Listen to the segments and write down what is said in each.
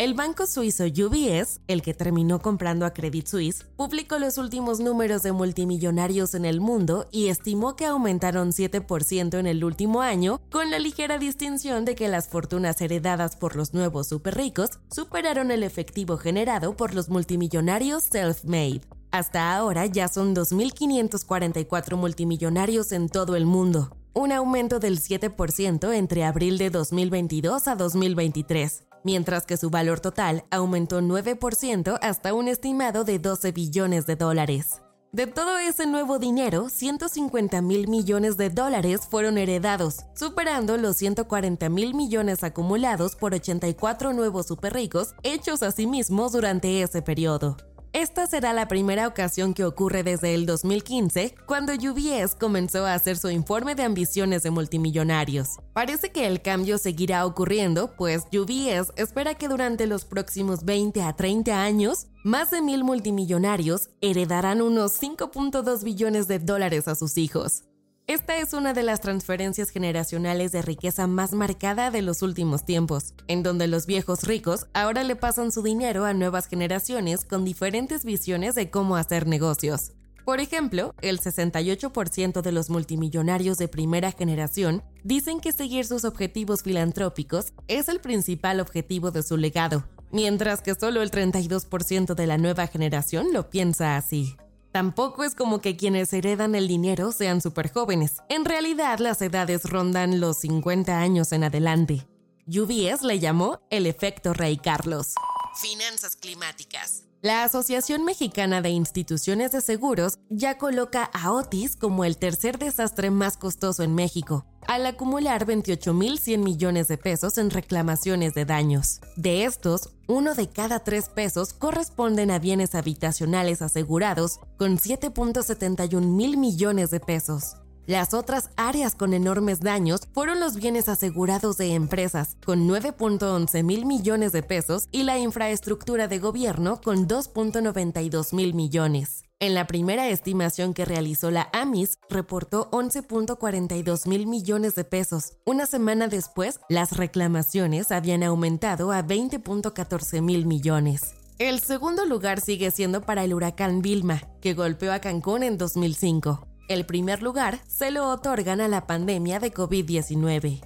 El banco suizo UBS, el que terminó comprando a Credit Suisse, publicó los últimos números de multimillonarios en el mundo y estimó que aumentaron 7% en el último año, con la ligera distinción de que las fortunas heredadas por los nuevos superricos superaron el efectivo generado por los multimillonarios self-made. Hasta ahora ya son 2.544 multimillonarios en todo el mundo, un aumento del 7% entre abril de 2022 a 2023, mientras que su valor total aumentó 9% hasta un estimado de 12 billones de dólares. De todo ese nuevo dinero, 150 mil millones de dólares fueron heredados, superando los 140 mil millones acumulados por 84 nuevos superricos hechos a sí mismos durante ese periodo. Esta será la primera ocasión que ocurre desde el 2015, cuando UBS comenzó a hacer su informe de ambiciones de multimillonarios. Parece que el cambio seguirá ocurriendo, pues UBS espera que durante los próximos 20 a 30 años, más de mil multimillonarios heredarán unos 5.2 billones de dólares a sus hijos. Esta es una de las transferencias generacionales de riqueza más marcada de los últimos tiempos, en donde los viejos ricos ahora le pasan su dinero a nuevas generaciones con diferentes visiones de cómo hacer negocios. Por ejemplo, el 68% de los multimillonarios de primera generación dicen que seguir sus objetivos filantrópicos es el principal objetivo de su legado, mientras que solo el 32% de la nueva generación lo piensa así. Tampoco es como que quienes heredan el dinero sean súper jóvenes. En realidad, las edades rondan los 50 años en adelante. UBS le llamó el efecto Rey Carlos. Finanzas climáticas. La Asociación Mexicana de Instituciones de Seguros ya coloca a Otis como el tercer desastre más costoso en México, al acumular 28.100 millones de pesos en reclamaciones de daños. De estos, uno de cada tres pesos corresponden a bienes habitacionales asegurados, con 7.71 mil millones de pesos. Las otras áreas con enormes daños fueron los bienes asegurados de empresas, con 9.11 mil millones de pesos, y la infraestructura de gobierno, con 2.92 mil millones. En la primera estimación que realizó la AMIS, reportó 11.42 mil millones de pesos. Una semana después, las reclamaciones habían aumentado a 20.14 mil millones. El segundo lugar sigue siendo para el huracán Vilma, que golpeó a Cancún en 2005. El primer lugar se lo otorgan a la pandemia de COVID-19.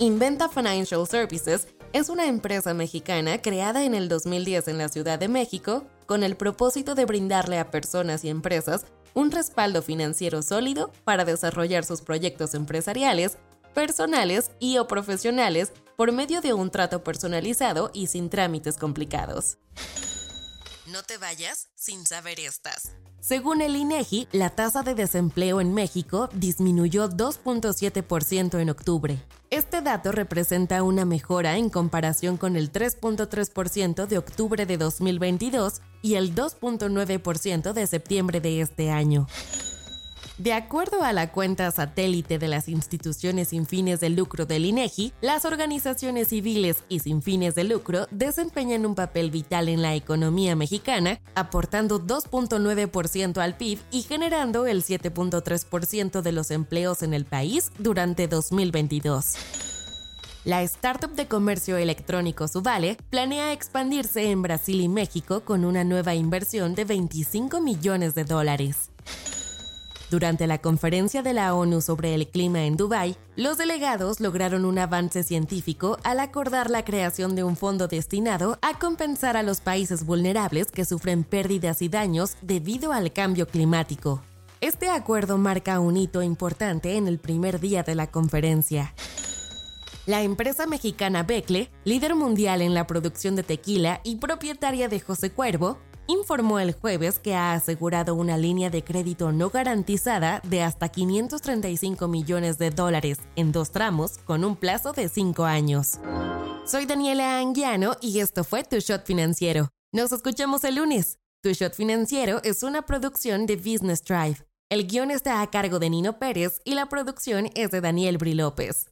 Inventa Financial Services es una empresa mexicana creada en el 2010 en la Ciudad de México con el propósito de brindarle a personas y empresas un respaldo financiero sólido para desarrollar sus proyectos empresariales, personales y o profesionales por medio de un trato personalizado y sin trámites complicados. No te vayas sin saber estas. Según el INEGI, la tasa de desempleo en México disminuyó 2.7% en octubre. Este dato representa una mejora en comparación con el 3.3% de octubre de 2022 y el 2.9% de septiembre de este año. De acuerdo a la cuenta satélite de las instituciones sin fines de lucro del INEGI, las organizaciones civiles y sin fines de lucro desempeñan un papel vital en la economía mexicana, aportando 2.9% al PIB y generando el 7.3% de los empleos en el país durante 2022. La startup de comercio electrónico Subale planea expandirse en Brasil y México con una nueva inversión de 25 millones de dólares. Durante la conferencia de la ONU sobre el clima en Dubái, los delegados lograron un avance científico al acordar la creación de un fondo destinado a compensar a los países vulnerables que sufren pérdidas y daños debido al cambio climático. Este acuerdo marca un hito importante en el primer día de la conferencia. La empresa mexicana Becle, líder mundial en la producción de tequila y propietaria de José Cuervo, informó el jueves que ha asegurado una línea de crédito no garantizada de hasta 535 millones de dólares en dos tramos con un plazo de cinco años. Soy Daniela Anguiano y esto fue Tu Shot Financiero. Nos escuchamos el lunes. Tu Shot Financiero es una producción de Business Drive. El guion está a cargo de Nino Pérez y la producción es de Daniel Bri López.